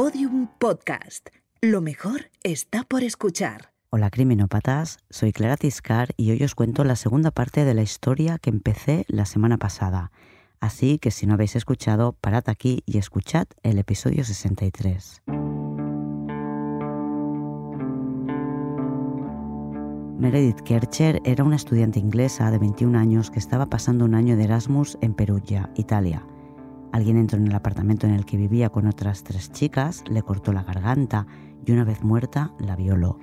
Podium Podcast. Lo mejor está por escuchar. Hola criminópatas, soy Clara Tiscar y hoy os cuento la segunda parte de la historia que empecé la semana pasada. Así que si no habéis escuchado, parad aquí y escuchad el episodio 63. Meredith Kercher era una estudiante inglesa de 21 años que estaba pasando un año de Erasmus en Perugia, Italia. Alguien entró en el apartamento en el que vivía con otras tres chicas, le cortó la garganta y una vez muerta la violó.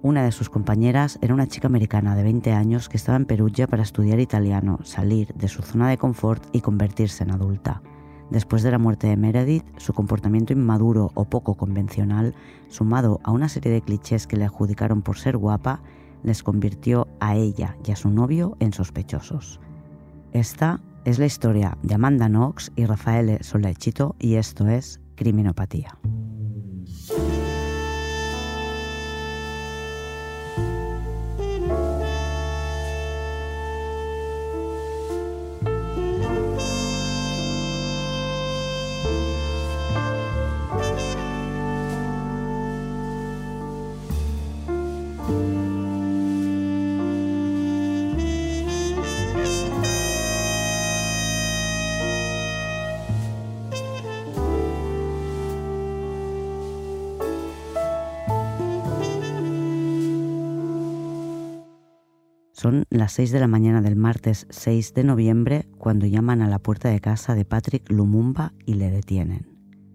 Una de sus compañeras era una chica americana de 20 años que estaba en Perugia para estudiar italiano, salir de su zona de confort y convertirse en adulta. Después de la muerte de Meredith, su comportamiento inmaduro o poco convencional, sumado a una serie de clichés que le adjudicaron por ser guapa, les convirtió a ella y a su novio en sospechosos. Esta es la historia de Amanda Knox y Rafaele Solechito y esto es Criminopatía. Son las 6 de la mañana del martes 6 de noviembre cuando llaman a la puerta de casa de Patrick Lumumba y le detienen.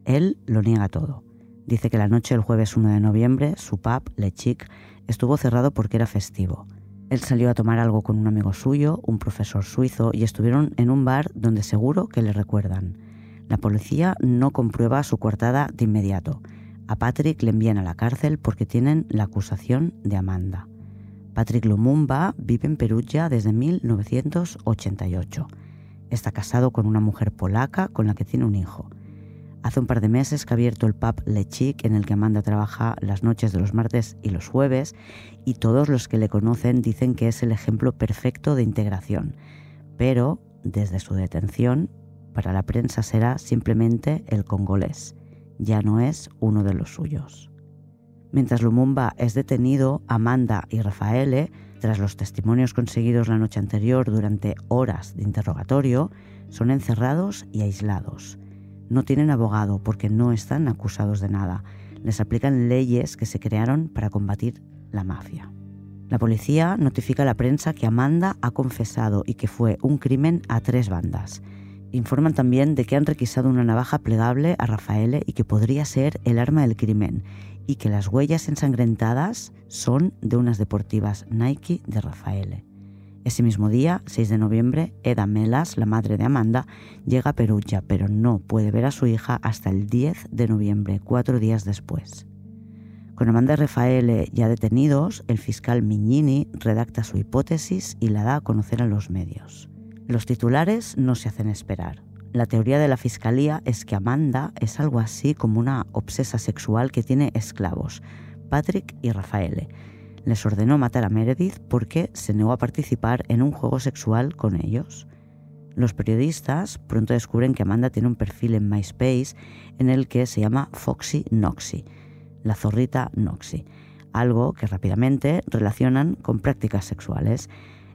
Él lo niega todo. Dice que la noche del jueves 1 de noviembre su pub, Le Chic, estuvo cerrado porque era festivo. Él salió a tomar algo con un amigo suyo, un profesor suizo, y estuvieron en un bar donde seguro que le recuerdan. La policía no comprueba su coartada de inmediato. A Patrick le envían a la cárcel porque tienen la acusación de Amanda. Patrick Lumumba vive en Perugia desde 1988. Está casado con una mujer polaca con la que tiene un hijo. Hace un par de meses que ha abierto el pub Le Chic en el que Amanda trabaja las noches de los martes y los jueves y todos los que le conocen dicen que es el ejemplo perfecto de integración. Pero desde su detención, para la prensa será simplemente el congolés. Ya no es uno de los suyos. Mientras Lumumba es detenido, Amanda y Rafaele, tras los testimonios conseguidos la noche anterior durante horas de interrogatorio, son encerrados y aislados. No tienen abogado porque no están acusados de nada. Les aplican leyes que se crearon para combatir la mafia. La policía notifica a la prensa que Amanda ha confesado y que fue un crimen a tres bandas. Informan también de que han requisado una navaja plegable a Rafaele y que podría ser el arma del crimen y que las huellas ensangrentadas son de unas deportivas Nike de Rafaele. Ese mismo día, 6 de noviembre, Eda Melas, la madre de Amanda, llega a Perugia, pero no puede ver a su hija hasta el 10 de noviembre, cuatro días después. Con Amanda y Rafaele ya detenidos, el fiscal Mignini redacta su hipótesis y la da a conocer a los medios. Los titulares no se hacen esperar. La teoría de la fiscalía es que Amanda es algo así como una obsesa sexual que tiene esclavos, Patrick y Rafaele. Les ordenó matar a Meredith porque se negó a participar en un juego sexual con ellos. Los periodistas pronto descubren que Amanda tiene un perfil en MySpace en el que se llama Foxy Noxy, la zorrita Noxy, algo que rápidamente relacionan con prácticas sexuales.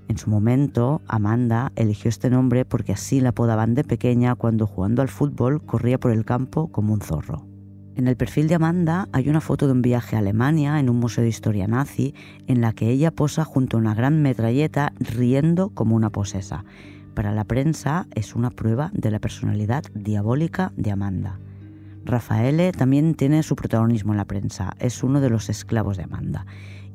En su momento, Amanda eligió este nombre porque así la apodaban de pequeña cuando jugando al fútbol corría por el campo como un zorro. En el perfil de Amanda hay una foto de un viaje a Alemania en un museo de historia nazi en la que ella posa junto a una gran metralleta riendo como una posesa. Para la prensa es una prueba de la personalidad diabólica de Amanda. Rafaele también tiene su protagonismo en la prensa, es uno de los esclavos de Amanda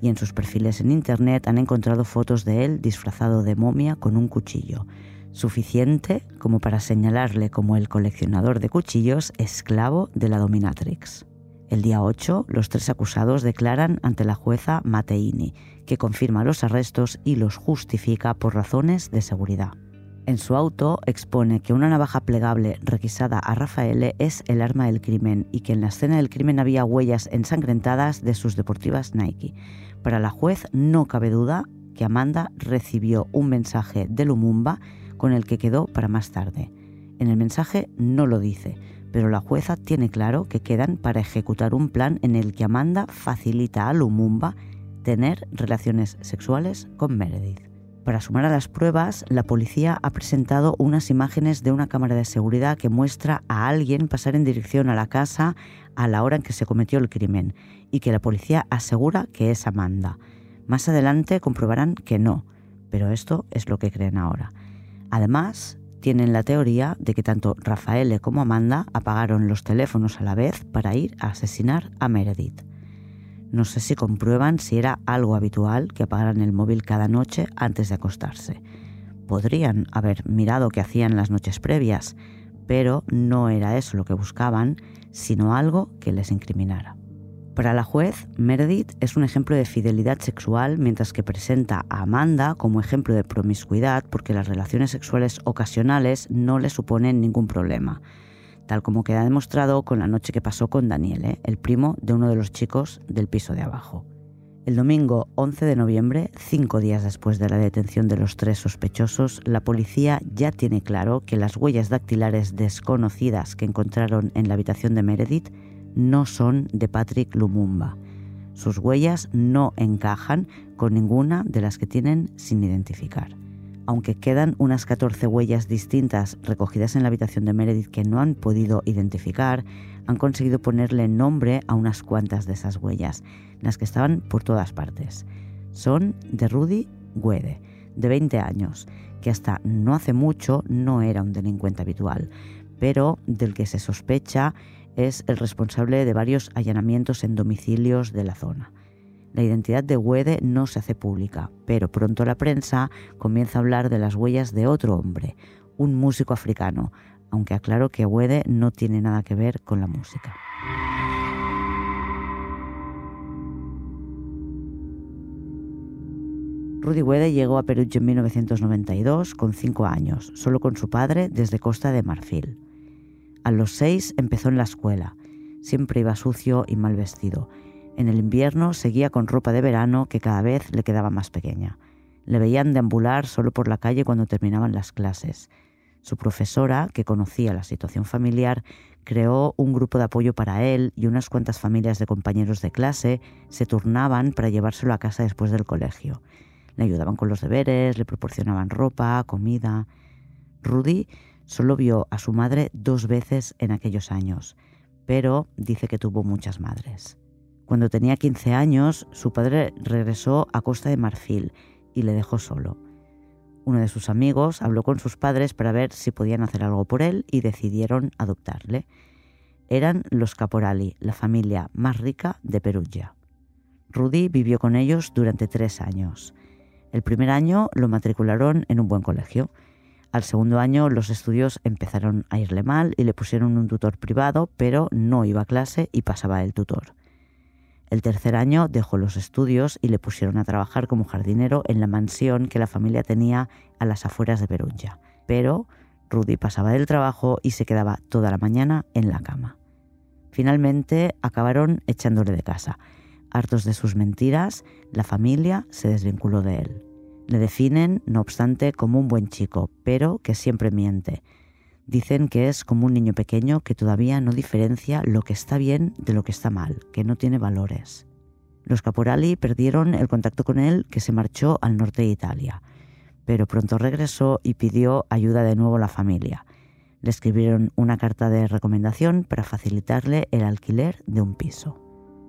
y en sus perfiles en Internet han encontrado fotos de él disfrazado de momia con un cuchillo, suficiente como para señalarle como el coleccionador de cuchillos esclavo de la dominatrix. El día 8, los tres acusados declaran ante la jueza Mateini, que confirma los arrestos y los justifica por razones de seguridad. En su auto expone que una navaja plegable requisada a Rafaele es el arma del crimen y que en la escena del crimen había huellas ensangrentadas de sus deportivas Nike. Para la juez no cabe duda que Amanda recibió un mensaje de Lumumba con el que quedó para más tarde. En el mensaje no lo dice, pero la jueza tiene claro que quedan para ejecutar un plan en el que Amanda facilita a Lumumba tener relaciones sexuales con Meredith. Para sumar a las pruebas, la policía ha presentado unas imágenes de una cámara de seguridad que muestra a alguien pasar en dirección a la casa a la hora en que se cometió el crimen y que la policía asegura que es Amanda. Más adelante comprobarán que no, pero esto es lo que creen ahora. Además, tienen la teoría de que tanto Rafael como Amanda apagaron los teléfonos a la vez para ir a asesinar a Meredith. No sé si comprueban si era algo habitual que apagaran el móvil cada noche antes de acostarse. Podrían haber mirado qué hacían las noches previas, pero no era eso lo que buscaban, sino algo que les incriminara. Para la juez, Meredith es un ejemplo de fidelidad sexual, mientras que presenta a Amanda como ejemplo de promiscuidad porque las relaciones sexuales ocasionales no le suponen ningún problema tal como queda demostrado con la noche que pasó con Daniele, el primo de uno de los chicos del piso de abajo. El domingo 11 de noviembre, cinco días después de la detención de los tres sospechosos, la policía ya tiene claro que las huellas dactilares desconocidas que encontraron en la habitación de Meredith no son de Patrick Lumumba. Sus huellas no encajan con ninguna de las que tienen sin identificar aunque quedan unas 14 huellas distintas recogidas en la habitación de Meredith que no han podido identificar, han conseguido ponerle nombre a unas cuantas de esas huellas, las que estaban por todas partes. Son de Rudy Guede, de 20 años, que hasta no hace mucho no era un delincuente habitual, pero del que se sospecha es el responsable de varios allanamientos en domicilios de la zona. La identidad de Wede no se hace pública, pero pronto la prensa comienza a hablar de las huellas de otro hombre, un músico africano, aunque aclaro que Wede no tiene nada que ver con la música. Rudy Wede llegó a Perú en 1992 con cinco años, solo con su padre desde Costa de Marfil. A los seis empezó en la escuela. Siempre iba sucio y mal vestido en el invierno seguía con ropa de verano que cada vez le quedaba más pequeña. Le veían deambular solo por la calle cuando terminaban las clases. Su profesora, que conocía la situación familiar, creó un grupo de apoyo para él y unas cuantas familias de compañeros de clase se turnaban para llevárselo a casa después del colegio. Le ayudaban con los deberes, le proporcionaban ropa, comida. Rudy solo vio a su madre dos veces en aquellos años, pero dice que tuvo muchas madres. Cuando tenía 15 años, su padre regresó a Costa de Marfil y le dejó solo. Uno de sus amigos habló con sus padres para ver si podían hacer algo por él y decidieron adoptarle. Eran los Caporali, la familia más rica de Perugia. Rudy vivió con ellos durante tres años. El primer año lo matricularon en un buen colegio. Al segundo año los estudios empezaron a irle mal y le pusieron un tutor privado, pero no iba a clase y pasaba el tutor. El tercer año dejó los estudios y le pusieron a trabajar como jardinero en la mansión que la familia tenía a las afueras de Perugia. Pero Rudy pasaba del trabajo y se quedaba toda la mañana en la cama. Finalmente acabaron echándole de casa. Hartos de sus mentiras, la familia se desvinculó de él. Le definen, no obstante, como un buen chico, pero que siempre miente Dicen que es como un niño pequeño que todavía no diferencia lo que está bien de lo que está mal, que no tiene valores. Los Caporali perdieron el contacto con él, que se marchó al norte de Italia, pero pronto regresó y pidió ayuda de nuevo a la familia. Le escribieron una carta de recomendación para facilitarle el alquiler de un piso.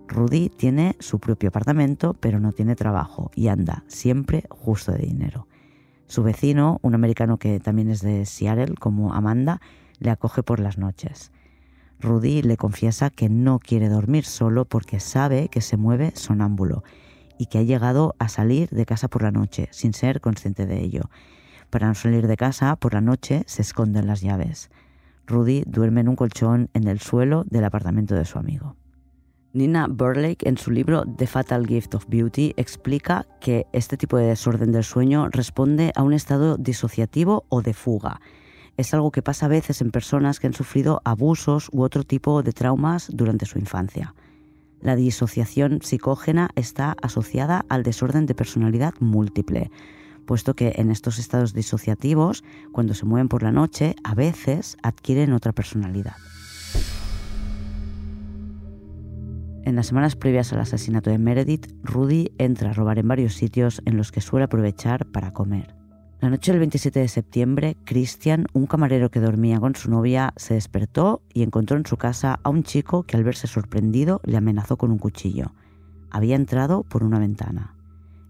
Rudy tiene su propio apartamento, pero no tiene trabajo y anda siempre justo de dinero. Su vecino, un americano que también es de Seattle, como Amanda, le acoge por las noches. Rudy le confiesa que no quiere dormir solo porque sabe que se mueve sonámbulo y que ha llegado a salir de casa por la noche sin ser consciente de ello. Para no salir de casa por la noche se esconden las llaves. Rudy duerme en un colchón en el suelo del apartamento de su amigo. Nina Burlake en su libro The Fatal Gift of Beauty explica que este tipo de desorden del sueño responde a un estado disociativo o de fuga. Es algo que pasa a veces en personas que han sufrido abusos u otro tipo de traumas durante su infancia. La disociación psicógena está asociada al desorden de personalidad múltiple, puesto que en estos estados disociativos, cuando se mueven por la noche, a veces adquieren otra personalidad. En las semanas previas al asesinato de Meredith, Rudy entra a robar en varios sitios en los que suele aprovechar para comer. La noche del 27 de septiembre, Christian, un camarero que dormía con su novia, se despertó y encontró en su casa a un chico que al verse sorprendido le amenazó con un cuchillo. Había entrado por una ventana.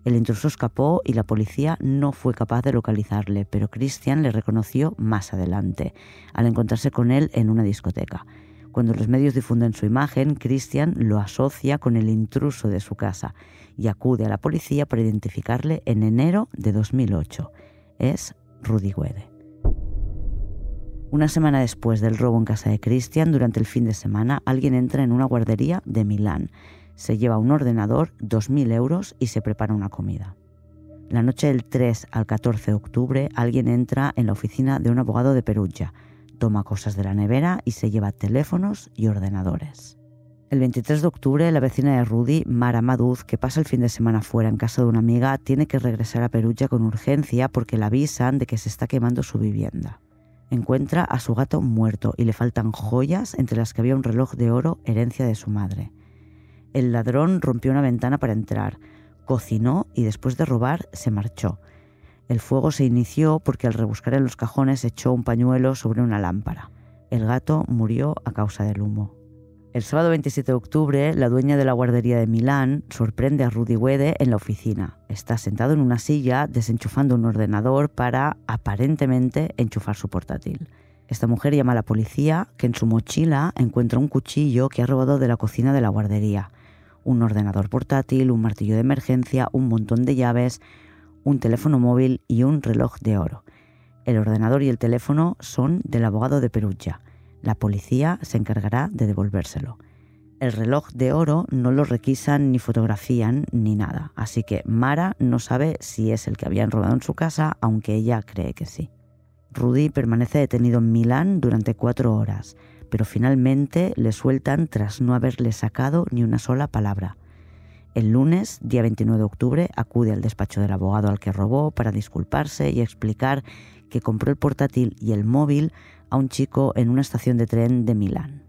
El intruso escapó y la policía no fue capaz de localizarle, pero Christian le reconoció más adelante, al encontrarse con él en una discoteca. Cuando los medios difunden su imagen, Christian lo asocia con el intruso de su casa y acude a la policía para identificarle en enero de 2008 es Rudy Guede. Una semana después del robo en casa de Christian, durante el fin de semana, alguien entra en una guardería de Milán. Se lleva un ordenador, 2.000 euros y se prepara una comida. La noche del 3 al 14 de octubre, alguien entra en la oficina de un abogado de Perugia, toma cosas de la nevera y se lleva teléfonos y ordenadores. El 23 de octubre, la vecina de Rudy, Mara Maduz, que pasa el fin de semana fuera en casa de una amiga, tiene que regresar a Perugia con urgencia porque la avisan de que se está quemando su vivienda. Encuentra a su gato muerto y le faltan joyas entre las que había un reloj de oro herencia de su madre. El ladrón rompió una ventana para entrar, cocinó y después de robar se marchó. El fuego se inició porque al rebuscar en los cajones echó un pañuelo sobre una lámpara. El gato murió a causa del humo. El sábado 27 de octubre, la dueña de la guardería de Milán sorprende a Rudy Wede en la oficina. Está sentado en una silla desenchufando un ordenador para, aparentemente, enchufar su portátil. Esta mujer llama a la policía, que en su mochila encuentra un cuchillo que ha robado de la cocina de la guardería, un ordenador portátil, un martillo de emergencia, un montón de llaves, un teléfono móvil y un reloj de oro. El ordenador y el teléfono son del abogado de Perugia. La policía se encargará de devolvérselo. El reloj de oro no lo requisan ni fotografían ni nada, así que Mara no sabe si es el que habían robado en su casa, aunque ella cree que sí. Rudy permanece detenido en Milán durante cuatro horas, pero finalmente le sueltan tras no haberle sacado ni una sola palabra. El lunes, día 29 de octubre, acude al despacho del abogado al que robó para disculparse y explicar que compró el portátil y el móvil a un chico en una estación de tren de Milán.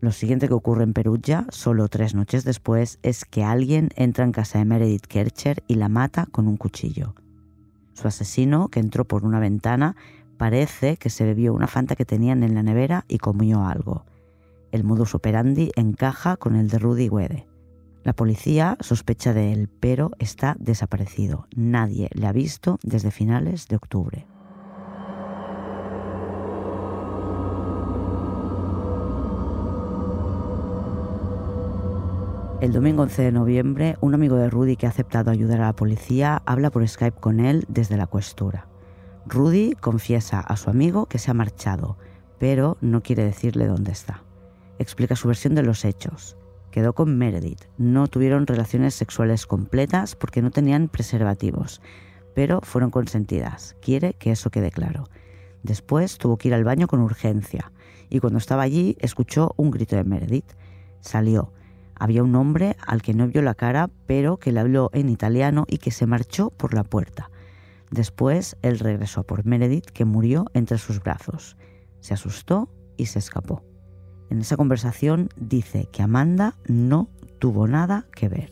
Lo siguiente que ocurre en Perugia, solo tres noches después, es que alguien entra en casa de Meredith Kercher y la mata con un cuchillo. Su asesino, que entró por una ventana, parece que se bebió una fanta que tenían en la nevera y comió algo. El modus operandi encaja con el de Rudy Wede. La policía sospecha de él, pero está desaparecido. Nadie le ha visto desde finales de octubre. El domingo 11 de noviembre, un amigo de Rudy que ha aceptado ayudar a la policía habla por Skype con él desde la cuestura. Rudy confiesa a su amigo que se ha marchado, pero no quiere decirle dónde está. Explica su versión de los hechos. Quedó con Meredith, no tuvieron relaciones sexuales completas porque no tenían preservativos, pero fueron consentidas. Quiere que eso quede claro. Después tuvo que ir al baño con urgencia y cuando estaba allí escuchó un grito de Meredith. Salió, había un hombre al que no vio la cara, pero que le habló en italiano y que se marchó por la puerta. Después él regresó por Meredith, que murió entre sus brazos. Se asustó y se escapó. En esa conversación dice que Amanda no tuvo nada que ver.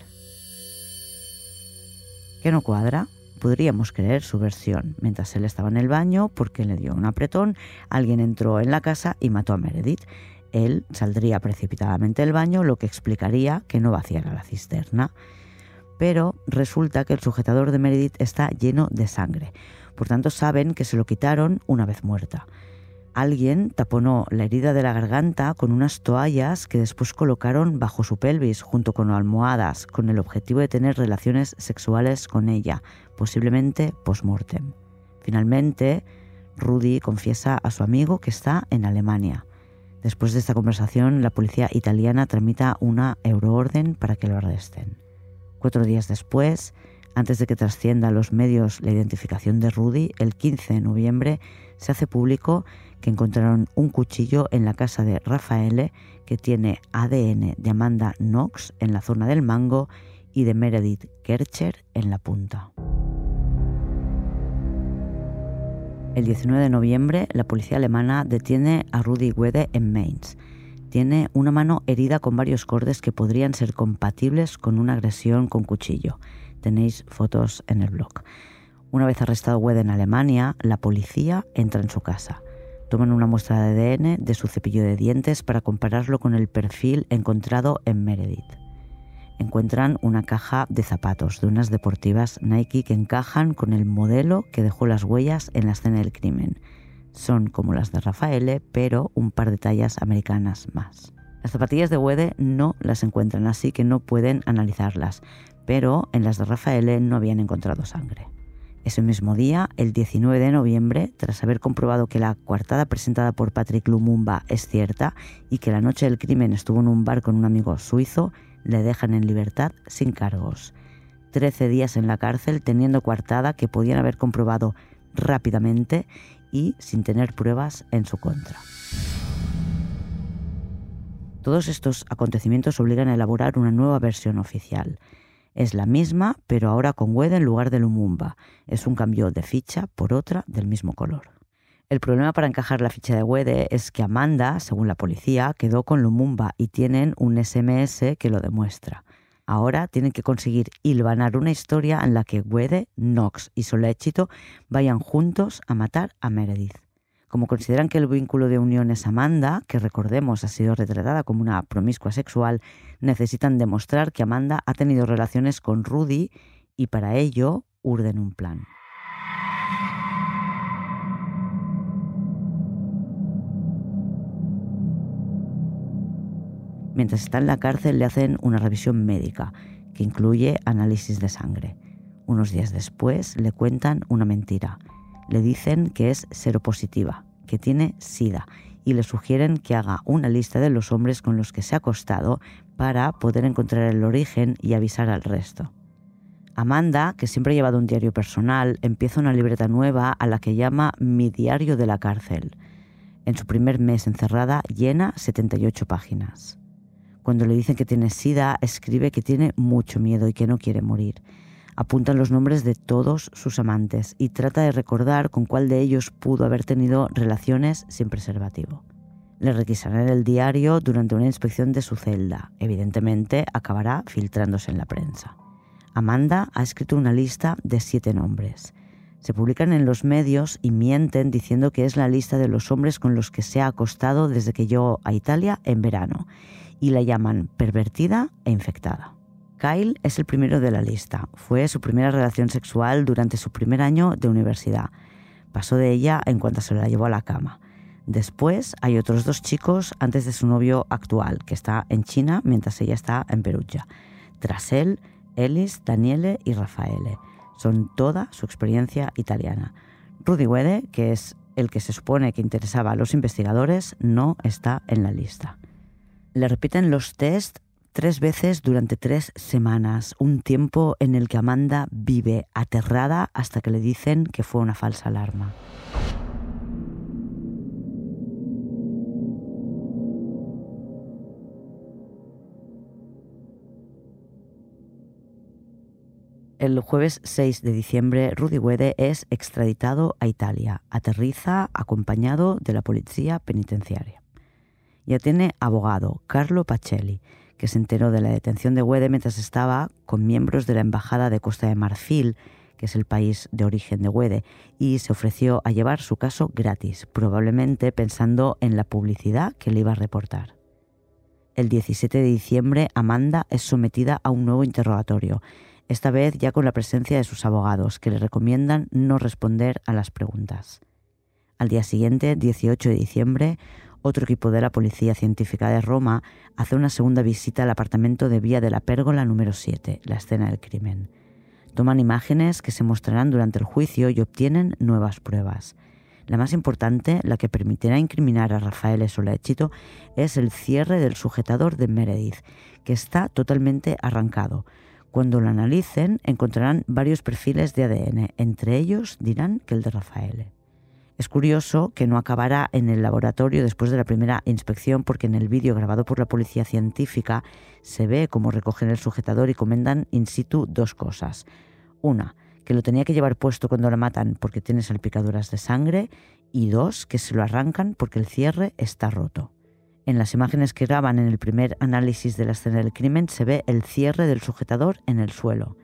¿Qué no cuadra? Podríamos creer su versión. Mientras él estaba en el baño, porque le dio un apretón, alguien entró en la casa y mató a Meredith él saldría precipitadamente del baño, lo que explicaría que no vaciara la cisterna. Pero resulta que el sujetador de Meredith está lleno de sangre, por tanto saben que se lo quitaron una vez muerta. Alguien taponó la herida de la garganta con unas toallas que después colocaron bajo su pelvis junto con almohadas con el objetivo de tener relaciones sexuales con ella, posiblemente post-mortem. Finalmente, Rudy confiesa a su amigo que está en Alemania. Después de esta conversación, la policía italiana tramita una euroorden para que lo arresten. Cuatro días después, antes de que trascienda a los medios la identificación de Rudy, el 15 de noviembre se hace público que encontraron un cuchillo en la casa de Rafaele que tiene ADN de Amanda Knox en la zona del mango y de Meredith Kercher en la punta. El 19 de noviembre, la policía alemana detiene a Rudi Wede en Mainz. Tiene una mano herida con varios cortes que podrían ser compatibles con una agresión con cuchillo. Tenéis fotos en el blog. Una vez arrestado Wede en Alemania, la policía entra en su casa. Toman una muestra de ADN de su cepillo de dientes para compararlo con el perfil encontrado en Meredith. Encuentran una caja de zapatos de unas deportivas Nike que encajan con el modelo que dejó las huellas en la escena del crimen son como las de Rafael, pero un par de tallas americanas más. Las zapatillas de Wede no las encuentran, así que no pueden analizarlas, pero en las de Rafael no habían encontrado sangre. Ese mismo día, el 19 de noviembre, tras haber comprobado que la coartada presentada por Patrick Lumumba es cierta y que la noche del crimen estuvo en un bar con un amigo suizo, le dejan en libertad sin cargos. Trece días en la cárcel teniendo coartada que podían haber comprobado rápidamente y sin tener pruebas en su contra. Todos estos acontecimientos obligan a elaborar una nueva versión oficial. Es la misma, pero ahora con Wede en lugar de Lumumba. Es un cambio de ficha por otra del mismo color. El problema para encajar la ficha de Wede es que Amanda, según la policía, quedó con Lumumba y tienen un SMS que lo demuestra. Ahora tienen que conseguir hilvanar una historia en la que Wede, Knox y Solechito vayan juntos a matar a Meredith. Como consideran que el vínculo de unión es Amanda, que recordemos ha sido retratada como una promiscua sexual, necesitan demostrar que Amanda ha tenido relaciones con Rudy y para ello urden un plan. Mientras está en la cárcel le hacen una revisión médica que incluye análisis de sangre. Unos días después le cuentan una mentira. Le dicen que es seropositiva, que tiene SIDA y le sugieren que haga una lista de los hombres con los que se ha acostado para poder encontrar el origen y avisar al resto. Amanda, que siempre ha llevado un diario personal, empieza una libreta nueva a la que llama Mi diario de la cárcel. En su primer mes encerrada llena 78 páginas. Cuando le dicen que tiene sida, escribe que tiene mucho miedo y que no quiere morir. Apuntan los nombres de todos sus amantes y trata de recordar con cuál de ellos pudo haber tenido relaciones sin preservativo. Le requisarán el diario durante una inspección de su celda. Evidentemente, acabará filtrándose en la prensa. Amanda ha escrito una lista de siete nombres. Se publican en los medios y mienten diciendo que es la lista de los hombres con los que se ha acostado desde que llegó a Italia en verano y la llaman pervertida e infectada. Kyle es el primero de la lista. Fue su primera relación sexual durante su primer año de universidad. Pasó de ella en cuanto se la llevó a la cama. Después hay otros dos chicos antes de su novio actual, que está en China mientras ella está en Perugia. Tras él, Ellis, Daniele y Rafaele. Son toda su experiencia italiana. Rudy Wede, que es el que se supone que interesaba a los investigadores, no está en la lista. Le repiten los test tres veces durante tres semanas, un tiempo en el que Amanda vive aterrada hasta que le dicen que fue una falsa alarma. El jueves 6 de diciembre, Rudy Wede es extraditado a Italia. Aterriza acompañado de la policía penitenciaria. Ya tiene abogado, Carlo Pacelli, que se enteró de la detención de Wede mientras estaba con miembros de la Embajada de Costa de Marfil, que es el país de origen de Wede, y se ofreció a llevar su caso gratis, probablemente pensando en la publicidad que le iba a reportar. El 17 de diciembre, Amanda es sometida a un nuevo interrogatorio, esta vez ya con la presencia de sus abogados, que le recomiendan no responder a las preguntas. Al día siguiente, 18 de diciembre, otro equipo de la Policía Científica de Roma hace una segunda visita al apartamento de Vía de la Pérgola número 7, la escena del crimen. Toman imágenes que se mostrarán durante el juicio y obtienen nuevas pruebas. La más importante, la que permitirá incriminar a Rafael Solechito, es el cierre del sujetador de Meredith, que está totalmente arrancado. Cuando lo analicen, encontrarán varios perfiles de ADN, entre ellos dirán que el de Rafael. Es curioso que no acabara en el laboratorio después de la primera inspección porque en el vídeo grabado por la policía científica se ve cómo recogen el sujetador y comentan in situ dos cosas. Una, que lo tenía que llevar puesto cuando lo matan porque tiene salpicaduras de sangre y dos, que se lo arrancan porque el cierre está roto. En las imágenes que graban en el primer análisis de la escena del crimen se ve el cierre del sujetador en el suelo.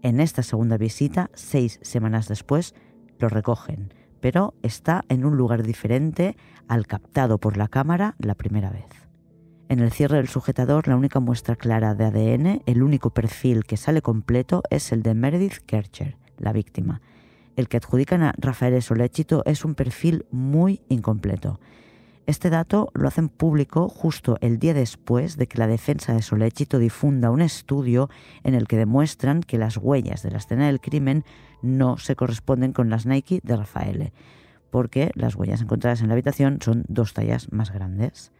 En esta segunda visita, seis semanas después, lo recogen, pero está en un lugar diferente al captado por la cámara la primera vez. En el cierre del sujetador, la única muestra clara de ADN, el único perfil que sale completo es el de Meredith Kercher, la víctima. El que adjudican a Rafael Soléchito es un perfil muy incompleto. Este dato lo hacen público justo el día después de que la defensa de Soléchito difunda un estudio en el que demuestran que las huellas de la escena del crimen no se corresponden con las Nike de Rafael, porque las huellas encontradas en la habitación son dos tallas más grandes.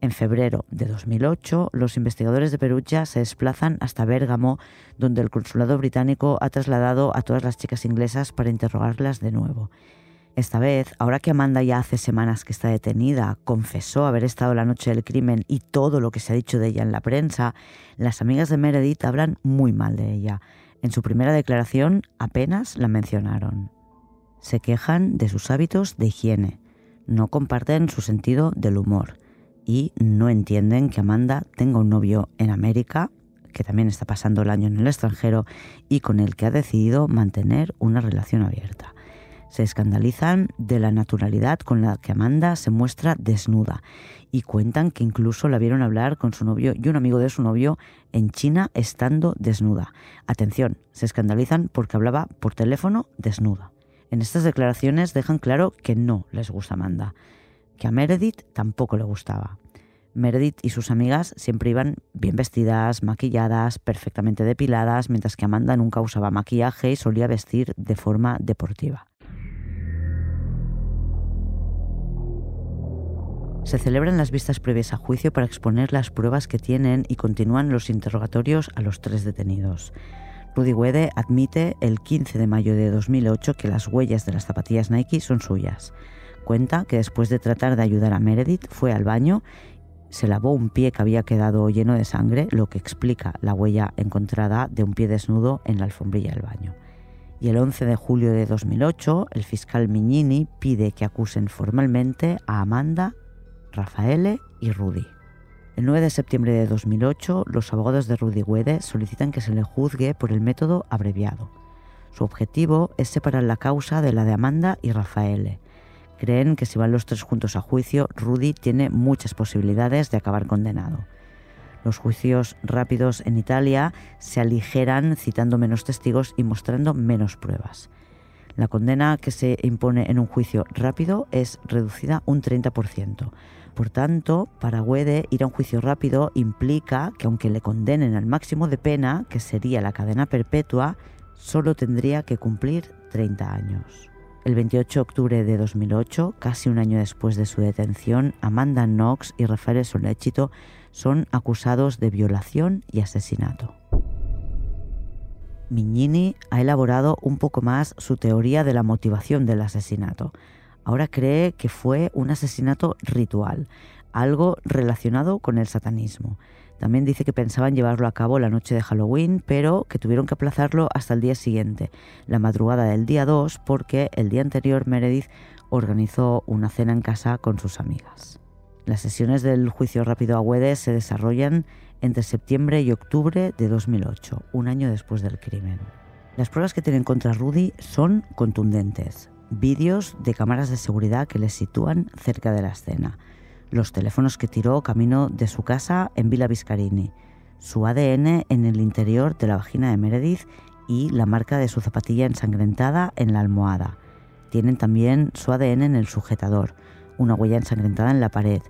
En febrero de 2008, los investigadores de Perugia se desplazan hasta Bérgamo, donde el consulado británico ha trasladado a todas las chicas inglesas para interrogarlas de nuevo. Esta vez, ahora que Amanda ya hace semanas que está detenida, confesó haber estado la noche del crimen y todo lo que se ha dicho de ella en la prensa, las amigas de Meredith hablan muy mal de ella. En su primera declaración apenas la mencionaron. Se quejan de sus hábitos de higiene, no comparten su sentido del humor y no entienden que Amanda tenga un novio en América, que también está pasando el año en el extranjero y con el que ha decidido mantener una relación abierta. Se escandalizan de la naturalidad con la que Amanda se muestra desnuda y cuentan que incluso la vieron hablar con su novio y un amigo de su novio en China estando desnuda. Atención, se escandalizan porque hablaba por teléfono desnuda. En estas declaraciones dejan claro que no les gusta Amanda, que a Meredith tampoco le gustaba. Meredith y sus amigas siempre iban bien vestidas, maquilladas, perfectamente depiladas, mientras que Amanda nunca usaba maquillaje y solía vestir de forma deportiva. Se celebran las vistas previas a juicio para exponer las pruebas que tienen y continúan los interrogatorios a los tres detenidos. Rudy Wede admite el 15 de mayo de 2008 que las huellas de las zapatillas Nike son suyas. Cuenta que después de tratar de ayudar a Meredith fue al baño, se lavó un pie que había quedado lleno de sangre, lo que explica la huella encontrada de un pie desnudo en la alfombrilla del baño y el 11 de julio de 2008 el fiscal Mignini pide que acusen formalmente a Amanda Rafaele y Rudy. El 9 de septiembre de 2008, los abogados de Rudy Wede solicitan que se le juzgue por el método abreviado. Su objetivo es separar la causa de la de Amanda y Rafaele. Creen que si van los tres juntos a juicio, Rudy tiene muchas posibilidades de acabar condenado. Los juicios rápidos en Italia se aligeran citando menos testigos y mostrando menos pruebas. La condena que se impone en un juicio rápido es reducida un 30%. Por tanto, para Guede ir a un juicio rápido implica que aunque le condenen al máximo de pena, que sería la cadena perpetua, solo tendría que cumplir 30 años. El 28 de octubre de 2008, casi un año después de su detención, Amanda Knox y Rafael Solechito son acusados de violación y asesinato. Mignini ha elaborado un poco más su teoría de la motivación del asesinato. Ahora cree que fue un asesinato ritual, algo relacionado con el satanismo. También dice que pensaban llevarlo a cabo la noche de Halloween, pero que tuvieron que aplazarlo hasta el día siguiente, la madrugada del día 2, porque el día anterior Meredith organizó una cena en casa con sus amigas. Las sesiones del juicio rápido a Wedes se desarrollan entre septiembre y octubre de 2008, un año después del crimen. Las pruebas que tienen contra Rudy son contundentes vídeos de cámaras de seguridad que les sitúan cerca de la escena, los teléfonos que tiró camino de su casa en Villa Viscarini, su ADN en el interior de la vagina de Meredith y la marca de su zapatilla ensangrentada en la almohada. Tienen también su ADN en el sujetador, una huella ensangrentada en la pared,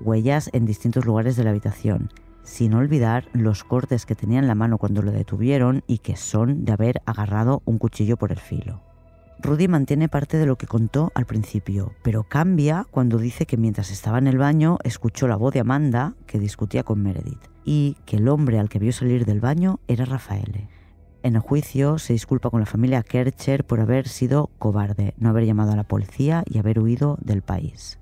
huellas en distintos lugares de la habitación, sin olvidar los cortes que tenía en la mano cuando lo detuvieron y que son de haber agarrado un cuchillo por el filo. Rudy mantiene parte de lo que contó al principio, pero cambia cuando dice que mientras estaba en el baño escuchó la voz de Amanda que discutía con Meredith y que el hombre al que vio salir del baño era Rafael. En el juicio se disculpa con la familia Kercher por haber sido cobarde, no haber llamado a la policía y haber huido del país.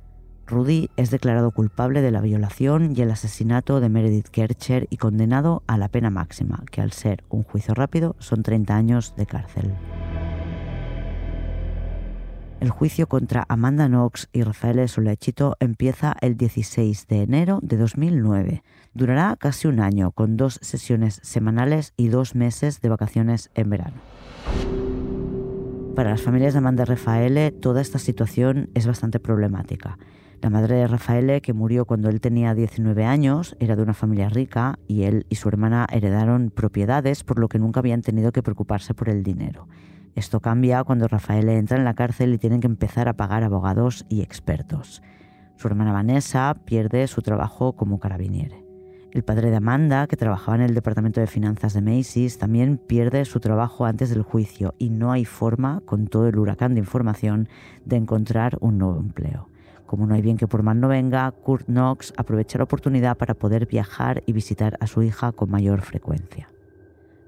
Rudy es declarado culpable de la violación y el asesinato de Meredith Kercher y condenado a la pena máxima, que al ser un juicio rápido son 30 años de cárcel. El juicio contra Amanda Knox y Rafael Solechito empieza el 16 de enero de 2009. Durará casi un año, con dos sesiones semanales y dos meses de vacaciones en verano. Para las familias de Amanda Rafael, toda esta situación es bastante problemática. La madre de Rafael, que murió cuando él tenía 19 años, era de una familia rica y él y su hermana heredaron propiedades, por lo que nunca habían tenido que preocuparse por el dinero. Esto cambia cuando Rafael entra en la cárcel y tienen que empezar a pagar abogados y expertos. Su hermana Vanessa pierde su trabajo como carabiniere. El padre de Amanda, que trabajaba en el departamento de finanzas de Macy's, también pierde su trabajo antes del juicio y no hay forma, con todo el huracán de información, de encontrar un nuevo empleo. Como no hay bien que por mal no venga, Kurt Knox aprovecha la oportunidad para poder viajar y visitar a su hija con mayor frecuencia.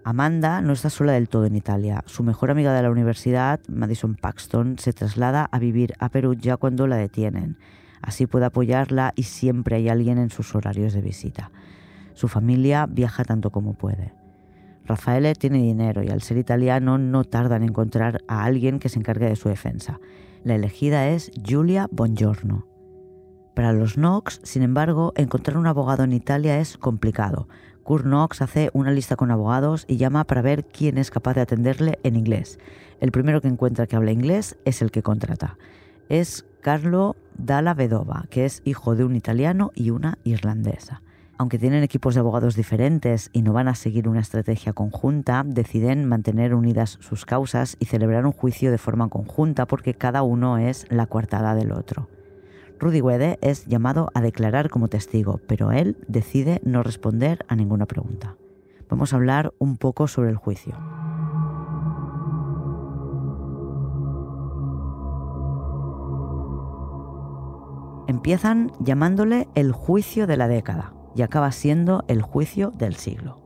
Amanda no está sola del todo en Italia. Su mejor amiga de la universidad, Madison Paxton, se traslada a vivir a Perú ya cuando la detienen. Así puede apoyarla y siempre hay alguien en sus horarios de visita. Su familia viaja tanto como puede. Rafaele tiene dinero y al ser italiano no tarda en encontrar a alguien que se encargue de su defensa. La elegida es Giulia Bongiorno. Para los Knox, sin embargo, encontrar un abogado en Italia es complicado, Kurt Knox hace una lista con abogados y llama para ver quién es capaz de atenderle en inglés. El primero que encuentra que habla inglés es el que contrata. Es Carlo Dalla Vedova, que es hijo de un italiano y una irlandesa. Aunque tienen equipos de abogados diferentes y no van a seguir una estrategia conjunta, deciden mantener unidas sus causas y celebrar un juicio de forma conjunta porque cada uno es la coartada del otro. Rudy Wede es llamado a declarar como testigo, pero él decide no responder a ninguna pregunta. Vamos a hablar un poco sobre el juicio. Empiezan llamándole el juicio de la década y acaba siendo el juicio del siglo.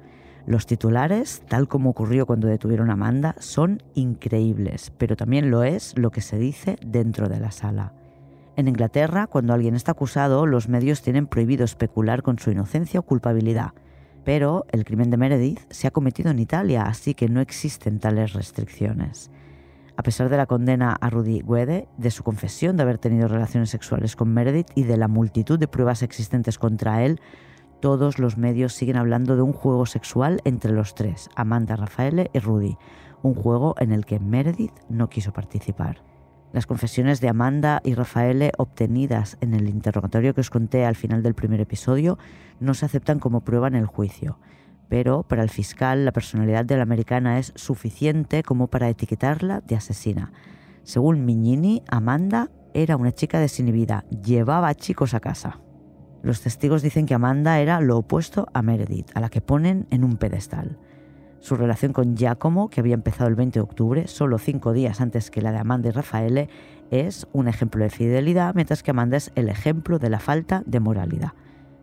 Los titulares, tal como ocurrió cuando detuvieron a Amanda, son increíbles, pero también lo es lo que se dice dentro de la sala. En Inglaterra, cuando alguien está acusado, los medios tienen prohibido especular con su inocencia o culpabilidad. Pero el crimen de Meredith se ha cometido en Italia, así que no existen tales restricciones. A pesar de la condena a Rudy Guede, de su confesión de haber tenido relaciones sexuales con Meredith y de la multitud de pruebas existentes contra él, todos los medios siguen hablando de un juego sexual entre los tres, Amanda Rafaele y Rudy, un juego en el que Meredith no quiso participar. Las confesiones de Amanda y Rafaele obtenidas en el interrogatorio que os conté al final del primer episodio no se aceptan como prueba en el juicio, pero para el fiscal la personalidad de la americana es suficiente como para etiquetarla de asesina. Según Mignini, Amanda era una chica desinhibida, llevaba chicos a casa. Los testigos dicen que Amanda era lo opuesto a Meredith, a la que ponen en un pedestal. Su relación con Giacomo, que había empezado el 20 de octubre, solo cinco días antes que la de Amanda y Rafaele, es un ejemplo de fidelidad, mientras que Amanda es el ejemplo de la falta de moralidad.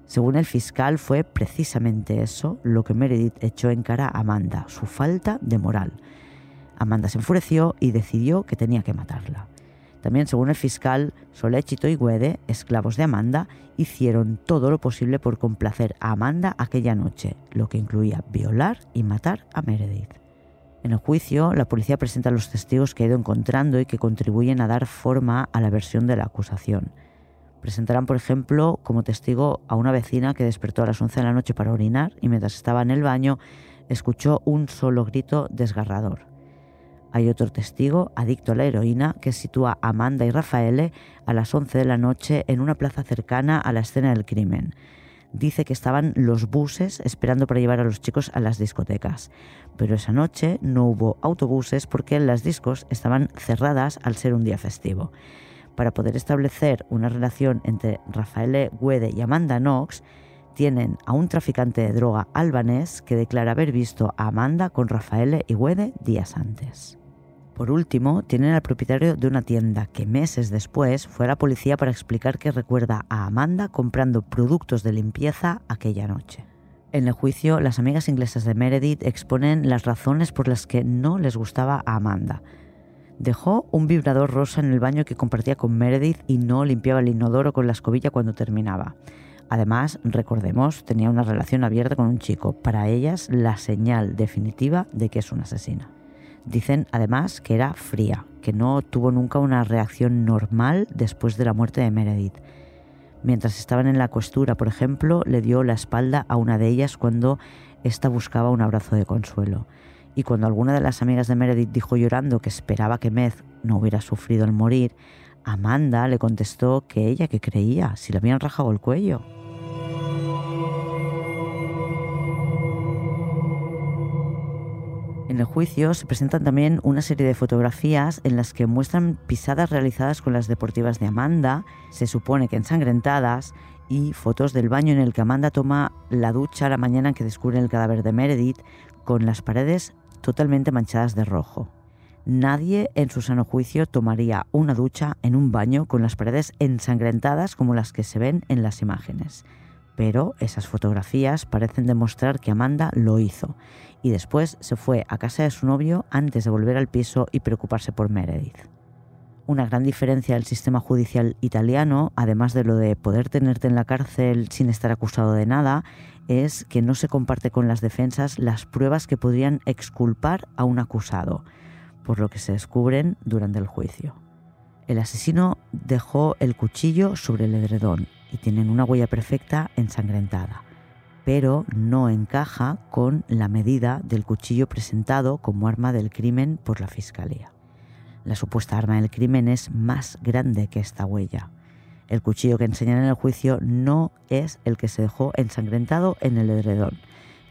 Según el fiscal, fue precisamente eso lo que Meredith echó en cara a Amanda, su falta de moral. Amanda se enfureció y decidió que tenía que matarla. También, según el fiscal, Solechito y Guede, esclavos de Amanda, hicieron todo lo posible por complacer a Amanda aquella noche, lo que incluía violar y matar a Meredith. En el juicio, la policía presenta los testigos que ha ido encontrando y que contribuyen a dar forma a la versión de la acusación. Presentarán, por ejemplo, como testigo a una vecina que despertó a las 11 de la noche para orinar y mientras estaba en el baño escuchó un solo grito desgarrador. Hay otro testigo, adicto a la heroína, que sitúa a Amanda y Rafaele a las 11 de la noche en una plaza cercana a la escena del crimen. Dice que estaban los buses esperando para llevar a los chicos a las discotecas, pero esa noche no hubo autobuses porque las discos estaban cerradas al ser un día festivo. Para poder establecer una relación entre Rafaele Guede y Amanda Knox, tienen a un traficante de droga albanés que declara haber visto a Amanda con Rafaele y Guede días antes. Por último, tienen al propietario de una tienda que meses después fue a la policía para explicar que recuerda a Amanda comprando productos de limpieza aquella noche. En el juicio, las amigas inglesas de Meredith exponen las razones por las que no les gustaba a Amanda. Dejó un vibrador rosa en el baño que compartía con Meredith y no limpiaba el inodoro con la escobilla cuando terminaba. Además, recordemos, tenía una relación abierta con un chico, para ellas la señal definitiva de que es una asesina. Dicen además que era fría, que no tuvo nunca una reacción normal después de la muerte de Meredith. Mientras estaban en la costura, por ejemplo, le dio la espalda a una de ellas cuando ésta buscaba un abrazo de consuelo. Y cuando alguna de las amigas de Meredith dijo llorando que esperaba que Meth no hubiera sufrido el morir, Amanda le contestó que ella que creía, si le habían rajado el cuello. En el juicio se presentan también una serie de fotografías en las que muestran pisadas realizadas con las deportivas de Amanda, se supone que ensangrentadas, y fotos del baño en el que Amanda toma la ducha la mañana en que descubre el cadáver de Meredith, con las paredes totalmente manchadas de rojo. Nadie en su sano juicio tomaría una ducha en un baño con las paredes ensangrentadas como las que se ven en las imágenes. Pero esas fotografías parecen demostrar que Amanda lo hizo y después se fue a casa de su novio antes de volver al piso y preocuparse por Meredith. Una gran diferencia del sistema judicial italiano, además de lo de poder tenerte en la cárcel sin estar acusado de nada, es que no se comparte con las defensas las pruebas que podrían exculpar a un acusado por lo que se descubren durante el juicio. El asesino dejó el cuchillo sobre el edredón y tienen una huella perfecta ensangrentada, pero no encaja con la medida del cuchillo presentado como arma del crimen por la Fiscalía. La supuesta arma del crimen es más grande que esta huella. El cuchillo que enseñan en el juicio no es el que se dejó ensangrentado en el edredón,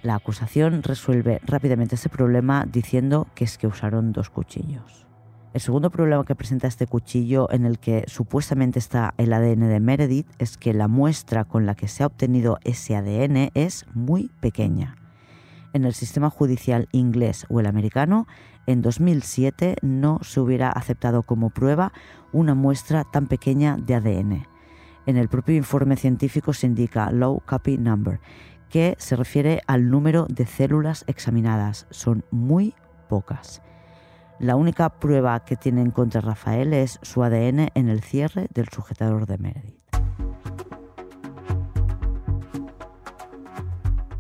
la acusación resuelve rápidamente ese problema diciendo que es que usaron dos cuchillos. El segundo problema que presenta este cuchillo en el que supuestamente está el ADN de Meredith es que la muestra con la que se ha obtenido ese ADN es muy pequeña. En el sistema judicial inglés o el americano, en 2007 no se hubiera aceptado como prueba una muestra tan pequeña de ADN. En el propio informe científico se indica low copy number que se refiere al número de células examinadas. Son muy pocas. La única prueba que tienen contra Rafael es su ADN en el cierre del sujetador de Meredith.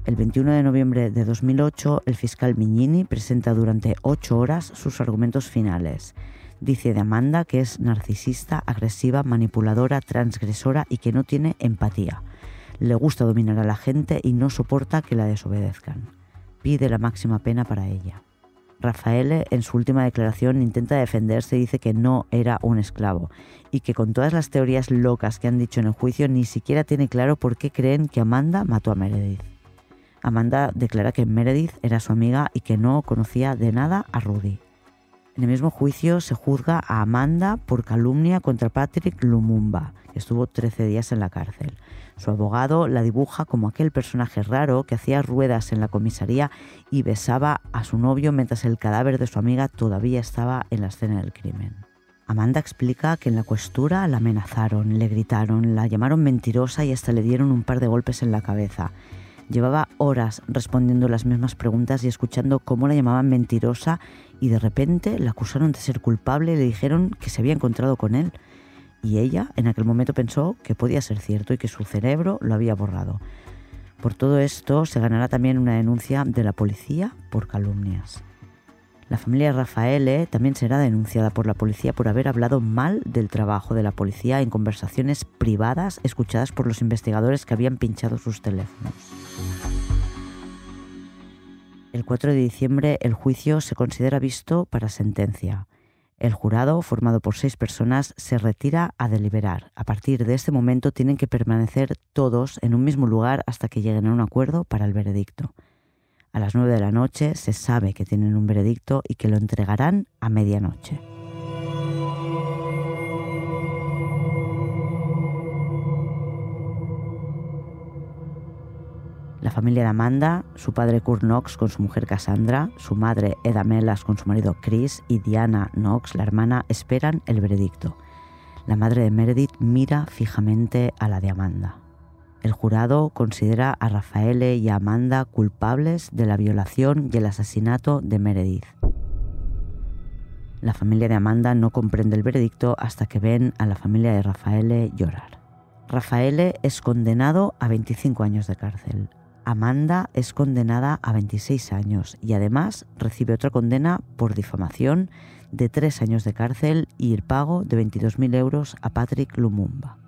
El 21 de noviembre de 2008, el fiscal Mignini presenta durante ocho horas sus argumentos finales. Dice de Amanda que es narcisista, agresiva, manipuladora, transgresora y que no tiene empatía le gusta dominar a la gente y no soporta que la desobedezcan. Pide la máxima pena para ella. Rafael en su última declaración intenta defenderse y dice que no era un esclavo y que con todas las teorías locas que han dicho en el juicio ni siquiera tiene claro por qué creen que Amanda mató a Meredith. Amanda declara que Meredith era su amiga y que no conocía de nada a Rudy. En el mismo juicio se juzga a Amanda por calumnia contra Patrick Lumumba, que estuvo 13 días en la cárcel. Su abogado la dibuja como aquel personaje raro que hacía ruedas en la comisaría y besaba a su novio mientras el cadáver de su amiga todavía estaba en la escena del crimen. Amanda explica que en la cuestura la amenazaron, le gritaron, la llamaron mentirosa y hasta le dieron un par de golpes en la cabeza. Llevaba horas respondiendo las mismas preguntas y escuchando cómo la llamaban mentirosa y de repente la acusaron de ser culpable y le dijeron que se había encontrado con él. Y ella en aquel momento pensó que podía ser cierto y que su cerebro lo había borrado. Por todo esto se ganará también una denuncia de la policía por calumnias. La familia Rafaele también será denunciada por la policía por haber hablado mal del trabajo de la policía en conversaciones privadas escuchadas por los investigadores que habían pinchado sus teléfonos. El 4 de diciembre el juicio se considera visto para sentencia. El jurado, formado por seis personas, se retira a deliberar. A partir de este momento tienen que permanecer todos en un mismo lugar hasta que lleguen a un acuerdo para el veredicto. A las 9 de la noche se sabe que tienen un veredicto y que lo entregarán a medianoche. La familia de Amanda, su padre Kurt Knox con su mujer Cassandra, su madre Eda Melas con su marido Chris y Diana Knox, la hermana, esperan el veredicto. La madre de Meredith mira fijamente a la de Amanda. El jurado considera a Rafaele y a Amanda culpables de la violación y el asesinato de Meredith. La familia de Amanda no comprende el veredicto hasta que ven a la familia de Rafaele llorar. Rafaele es condenado a 25 años de cárcel. Amanda es condenada a 26 años y además recibe otra condena por difamación de tres años de cárcel y el pago de 22.000 euros a Patrick Lumumba.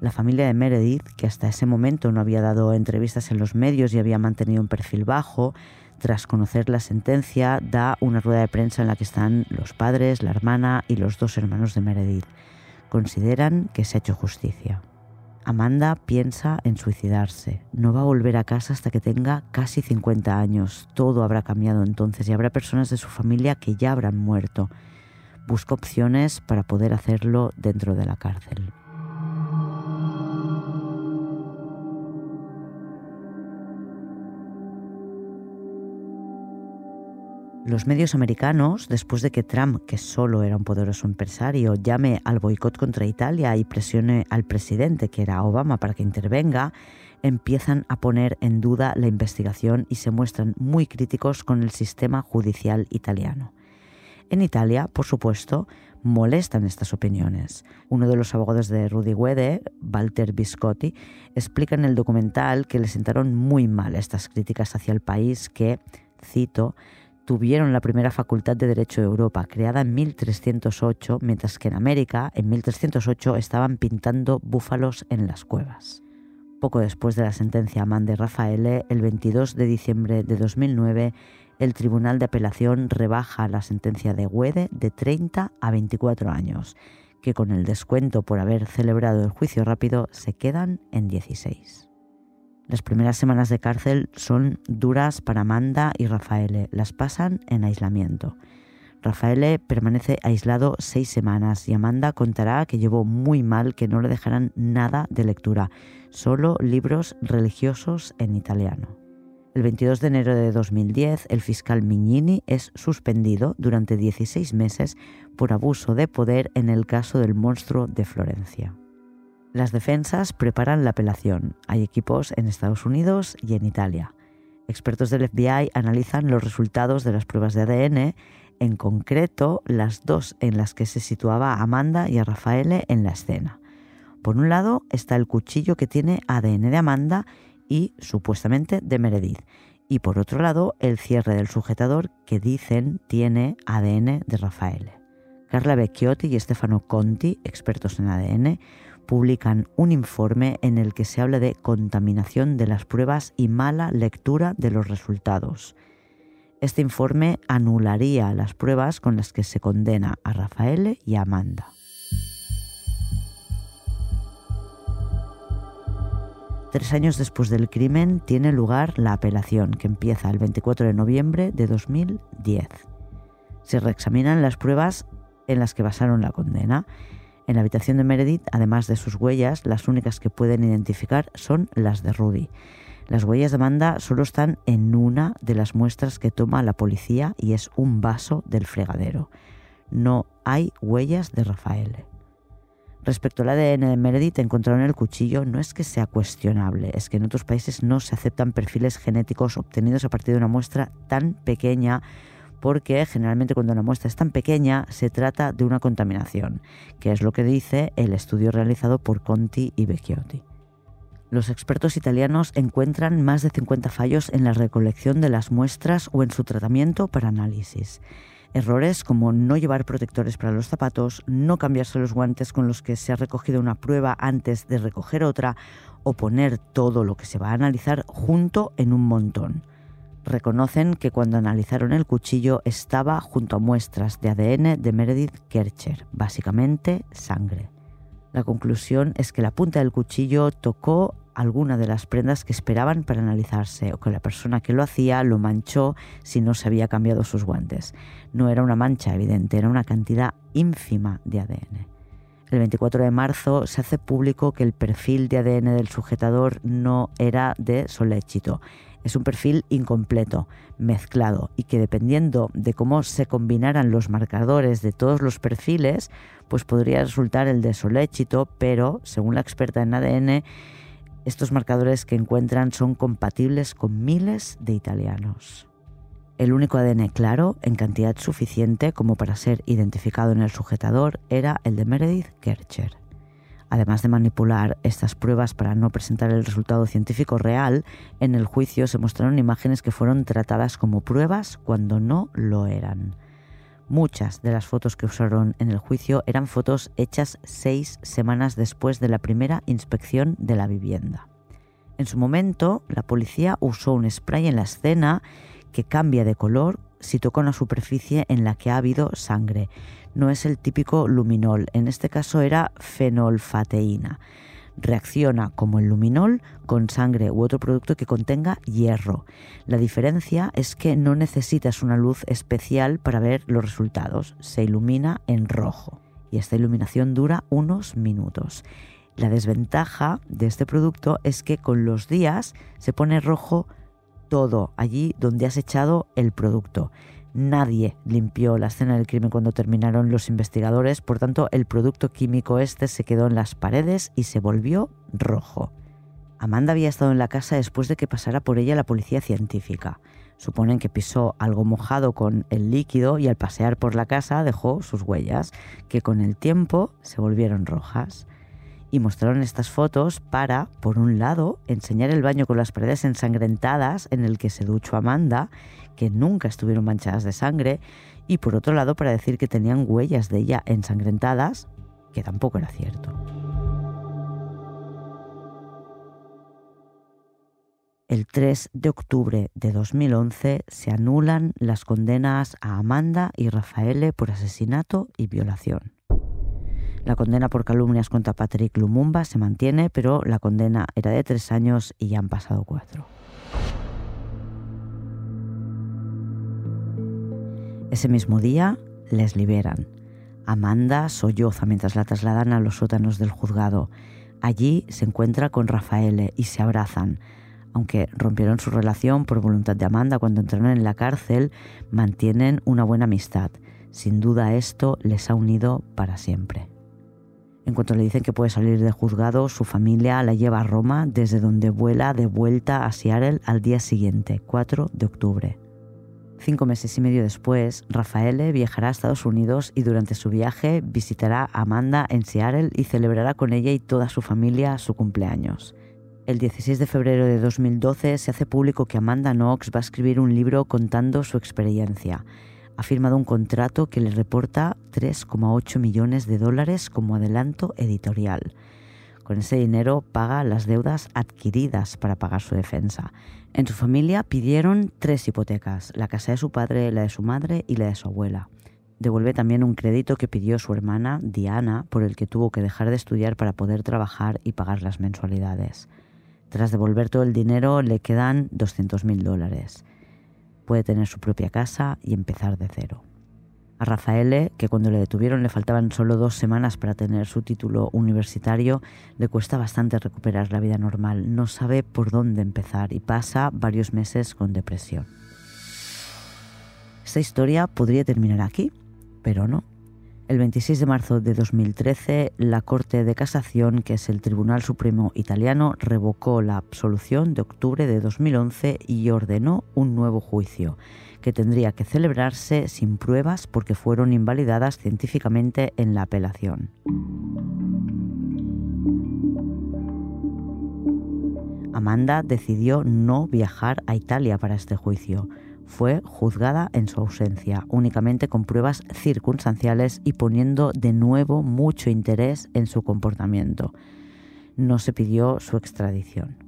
La familia de Meredith, que hasta ese momento no había dado entrevistas en los medios y había mantenido un perfil bajo, tras conocer la sentencia, da una rueda de prensa en la que están los padres, la hermana y los dos hermanos de Meredith. Consideran que se ha hecho justicia. Amanda piensa en suicidarse. No va a volver a casa hasta que tenga casi 50 años. Todo habrá cambiado entonces y habrá personas de su familia que ya habrán muerto. Busca opciones para poder hacerlo dentro de la cárcel. Los medios americanos, después de que Trump, que solo era un poderoso empresario, llame al boicot contra Italia y presione al presidente, que era Obama, para que intervenga, empiezan a poner en duda la investigación y se muestran muy críticos con el sistema judicial italiano. En Italia, por supuesto, molestan estas opiniones. Uno de los abogados de Rudy Wede, Walter Biscotti, explica en el documental que le sentaron muy mal estas críticas hacia el país que, cito, tuvieron la primera facultad de Derecho de Europa, creada en 1308, mientras que en América, en 1308, estaban pintando búfalos en las cuevas. Poco después de la sentencia a de Rafaele, el 22 de diciembre de 2009, el Tribunal de Apelación rebaja la sentencia de Guede de 30 a 24 años, que con el descuento por haber celebrado el juicio rápido se quedan en 16. Las primeras semanas de cárcel son duras para Amanda y Rafaele. Las pasan en aislamiento. Rafaele permanece aislado seis semanas y Amanda contará que llevó muy mal que no le dejaran nada de lectura, solo libros religiosos en italiano. El 22 de enero de 2010, el fiscal Mignini es suspendido durante 16 meses por abuso de poder en el caso del monstruo de Florencia. Las defensas preparan la apelación. Hay equipos en Estados Unidos y en Italia. Expertos del FBI analizan los resultados de las pruebas de ADN, en concreto las dos en las que se situaba a Amanda y a Rafaele en la escena. Por un lado está el cuchillo que tiene ADN de Amanda y supuestamente de Meredith. Y por otro lado el cierre del sujetador que dicen tiene ADN de Rafaele. Carla Vecchiotti y Stefano Conti, expertos en ADN, publican un informe en el que se habla de contaminación de las pruebas y mala lectura de los resultados. Este informe anularía las pruebas con las que se condena a Rafael y a Amanda. Tres años después del crimen tiene lugar la apelación, que empieza el 24 de noviembre de 2010. Se reexaminan las pruebas en las que basaron la condena en la habitación de Meredith, además de sus huellas, las únicas que pueden identificar son las de Rudy. Las huellas de Amanda solo están en una de las muestras que toma la policía y es un vaso del fregadero. No hay huellas de Rafael. Respecto al ADN de Meredith encontrado en el cuchillo, no es que sea cuestionable, es que en otros países no se aceptan perfiles genéticos obtenidos a partir de una muestra tan pequeña porque generalmente cuando una muestra es tan pequeña se trata de una contaminación, que es lo que dice el estudio realizado por Conti y Vecchiotti. Los expertos italianos encuentran más de 50 fallos en la recolección de las muestras o en su tratamiento para análisis. Errores como no llevar protectores para los zapatos, no cambiarse los guantes con los que se ha recogido una prueba antes de recoger otra o poner todo lo que se va a analizar junto en un montón reconocen que cuando analizaron el cuchillo estaba junto a muestras de ADN de Meredith Kercher, básicamente sangre. La conclusión es que la punta del cuchillo tocó alguna de las prendas que esperaban para analizarse o que la persona que lo hacía lo manchó si no se había cambiado sus guantes. No era una mancha evidente, era una cantidad ínfima de ADN. El 24 de marzo se hace público que el perfil de ADN del sujetador no era de Soléchito, es un perfil incompleto, mezclado y que dependiendo de cómo se combinaran los marcadores de todos los perfiles, pues podría resultar el de Soléchito, pero según la experta en ADN, estos marcadores que encuentran son compatibles con miles de italianos. El único ADN claro, en cantidad suficiente como para ser identificado en el sujetador, era el de Meredith Kercher. Además de manipular estas pruebas para no presentar el resultado científico real, en el juicio se mostraron imágenes que fueron tratadas como pruebas cuando no lo eran. Muchas de las fotos que usaron en el juicio eran fotos hechas seis semanas después de la primera inspección de la vivienda. En su momento, la policía usó un spray en la escena que cambia de color si toca una superficie en la que ha habido sangre. No es el típico luminol, en este caso era fenolfateína. Reacciona como el luminol con sangre u otro producto que contenga hierro. La diferencia es que no necesitas una luz especial para ver los resultados, se ilumina en rojo y esta iluminación dura unos minutos. La desventaja de este producto es que con los días se pone rojo todo allí donde has echado el producto. Nadie limpió la escena del crimen cuando terminaron los investigadores, por tanto el producto químico este se quedó en las paredes y se volvió rojo. Amanda había estado en la casa después de que pasara por ella la policía científica. Suponen que pisó algo mojado con el líquido y al pasear por la casa dejó sus huellas, que con el tiempo se volvieron rojas y mostraron estas fotos para, por un lado, enseñar el baño con las paredes ensangrentadas en el que se duchó Amanda, que nunca estuvieron manchadas de sangre, y por otro lado para decir que tenían huellas de ella ensangrentadas, que tampoco era cierto. El 3 de octubre de 2011 se anulan las condenas a Amanda y Rafaele por asesinato y violación. La condena por calumnias contra Patrick Lumumba se mantiene, pero la condena era de tres años y ya han pasado cuatro. Ese mismo día les liberan. Amanda solloza mientras la trasladan a los sótanos del juzgado. Allí se encuentra con Rafael y se abrazan. Aunque rompieron su relación por voluntad de Amanda cuando entraron en la cárcel, mantienen una buena amistad. Sin duda esto les ha unido para siempre. En cuanto le dicen que puede salir de juzgado, su familia la lleva a Roma, desde donde vuela de vuelta a Seattle al día siguiente, 4 de octubre. Cinco meses y medio después, Rafaele viajará a Estados Unidos y durante su viaje visitará a Amanda en Seattle y celebrará con ella y toda su familia su cumpleaños. El 16 de febrero de 2012 se hace público que Amanda Knox va a escribir un libro contando su experiencia ha firmado un contrato que le reporta 3,8 millones de dólares como adelanto editorial. Con ese dinero paga las deudas adquiridas para pagar su defensa. En su familia pidieron tres hipotecas, la casa de su padre, la de su madre y la de su abuela. Devuelve también un crédito que pidió su hermana, Diana, por el que tuvo que dejar de estudiar para poder trabajar y pagar las mensualidades. Tras devolver todo el dinero le quedan 200.000 dólares puede tener su propia casa y empezar de cero. A Rafaele, que cuando le detuvieron le faltaban solo dos semanas para tener su título universitario, le cuesta bastante recuperar la vida normal, no sabe por dónde empezar y pasa varios meses con depresión. Esta historia podría terminar aquí, pero no. El 26 de marzo de 2013, la Corte de Casación, que es el Tribunal Supremo italiano, revocó la absolución de octubre de 2011 y ordenó un nuevo juicio, que tendría que celebrarse sin pruebas porque fueron invalidadas científicamente en la apelación. Amanda decidió no viajar a Italia para este juicio fue juzgada en su ausencia, únicamente con pruebas circunstanciales y poniendo de nuevo mucho interés en su comportamiento. No se pidió su extradición.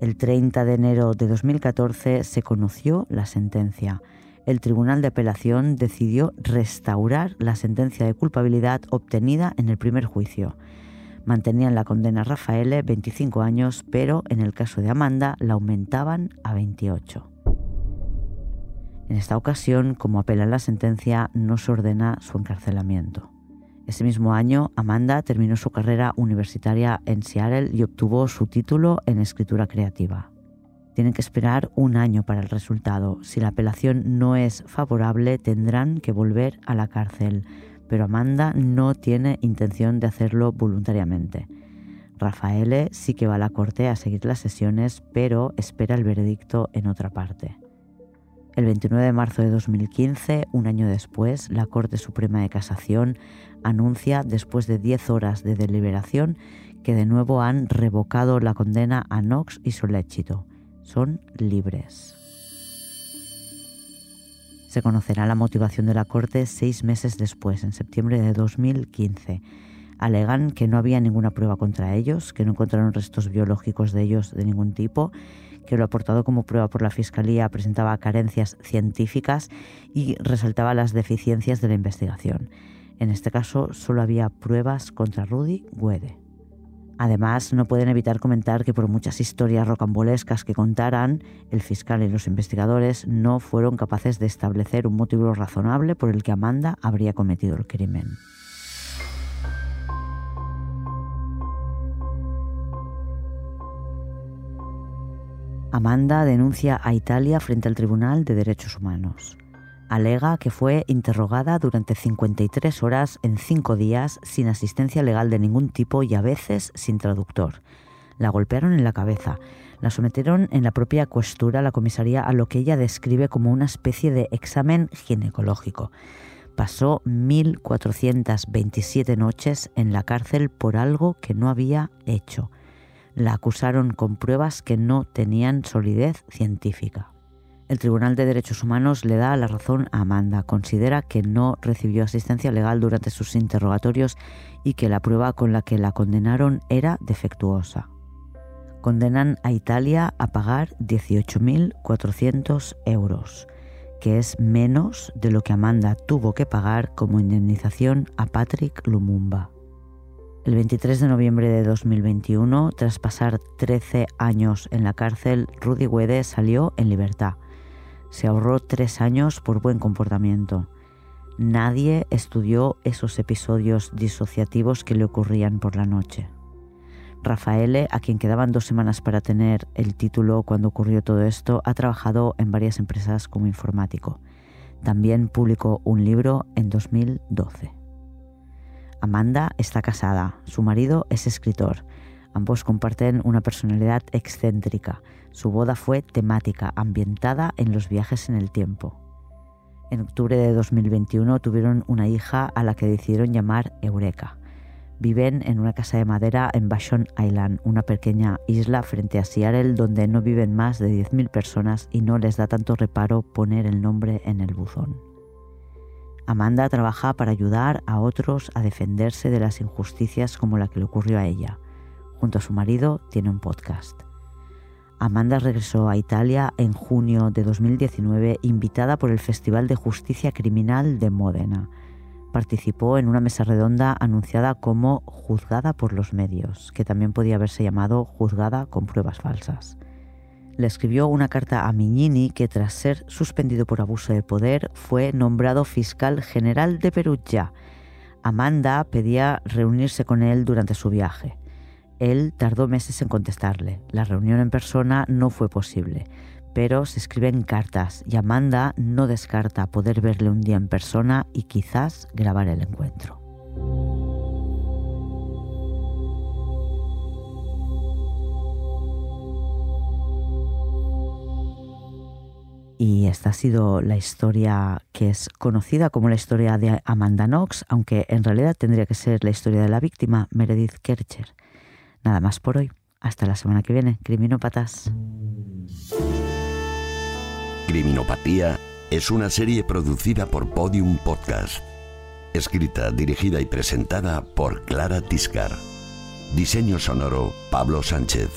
El 30 de enero de 2014 se conoció la sentencia. El Tribunal de Apelación decidió restaurar la sentencia de culpabilidad obtenida en el primer juicio. Mantenían la condena a Rafael 25 años, pero en el caso de Amanda la aumentaban a 28. En esta ocasión, como apela la sentencia, no se ordena su encarcelamiento. Ese mismo año, Amanda terminó su carrera universitaria en Seattle y obtuvo su título en escritura creativa. Tienen que esperar un año para el resultado. Si la apelación no es favorable, tendrán que volver a la cárcel, pero Amanda no tiene intención de hacerlo voluntariamente. Rafaele sí que va a la corte a seguir las sesiones, pero espera el veredicto en otra parte. El 29 de marzo de 2015, un año después, la Corte Suprema de Casación anuncia, después de 10 horas de deliberación, que de nuevo han revocado la condena a Knox y Soléchito. Son libres. Se conocerá la motivación de la Corte seis meses después, en septiembre de 2015. Alegan que no había ninguna prueba contra ellos, que no encontraron restos biológicos de ellos de ningún tipo que lo aportado como prueba por la Fiscalía presentaba carencias científicas y resaltaba las deficiencias de la investigación. En este caso solo había pruebas contra Rudy Guede. Además, no pueden evitar comentar que por muchas historias rocambolescas que contaran, el fiscal y los investigadores no fueron capaces de establecer un motivo razonable por el que Amanda habría cometido el crimen. Amanda denuncia a Italia frente al Tribunal de Derechos Humanos. Alega que fue interrogada durante 53 horas en 5 días sin asistencia legal de ningún tipo y a veces sin traductor. La golpearon en la cabeza, la sometieron en la propia cuestura la comisaría a lo que ella describe como una especie de examen ginecológico. Pasó 1.427 noches en la cárcel por algo que no había hecho la acusaron con pruebas que no tenían solidez científica. El Tribunal de Derechos Humanos le da la razón a Amanda. Considera que no recibió asistencia legal durante sus interrogatorios y que la prueba con la que la condenaron era defectuosa. Condenan a Italia a pagar 18.400 euros, que es menos de lo que Amanda tuvo que pagar como indemnización a Patrick Lumumba. El 23 de noviembre de 2021, tras pasar 13 años en la cárcel, Rudy Wede salió en libertad. Se ahorró tres años por buen comportamiento. Nadie estudió esos episodios disociativos que le ocurrían por la noche. Rafaele, a quien quedaban dos semanas para tener el título cuando ocurrió todo esto, ha trabajado en varias empresas como informático. También publicó un libro en 2012. Amanda está casada, su marido es escritor. Ambos comparten una personalidad excéntrica. Su boda fue temática, ambientada en los viajes en el tiempo. En octubre de 2021 tuvieron una hija a la que decidieron llamar Eureka. Viven en una casa de madera en Vashon Island, una pequeña isla frente a Seattle donde no viven más de 10.000 personas y no les da tanto reparo poner el nombre en el buzón. Amanda trabaja para ayudar a otros a defenderse de las injusticias como la que le ocurrió a ella. Junto a su marido tiene un podcast. Amanda regresó a Italia en junio de 2019 invitada por el Festival de Justicia Criminal de Módena. Participó en una mesa redonda anunciada como juzgada por los medios, que también podía haberse llamado juzgada con pruebas falsas le escribió una carta a Mignini que tras ser suspendido por abuso de poder fue nombrado fiscal general de Perugia. Amanda pedía reunirse con él durante su viaje. Él tardó meses en contestarle. La reunión en persona no fue posible, pero se escriben cartas y Amanda no descarta poder verle un día en persona y quizás grabar el encuentro. Y esta ha sido la historia que es conocida como la historia de Amanda Knox, aunque en realidad tendría que ser la historia de la víctima, Meredith Kercher. Nada más por hoy. Hasta la semana que viene. Criminópatas. Criminopatía es una serie producida por Podium Podcast. Escrita, dirigida y presentada por Clara Tiscar. Diseño sonoro, Pablo Sánchez.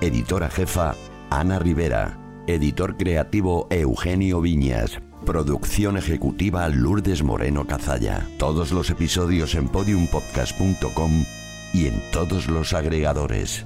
Editora jefa, Ana Rivera. Editor creativo Eugenio Viñas. Producción ejecutiva Lourdes Moreno Cazalla. Todos los episodios en podiumpodcast.com y en todos los agregadores.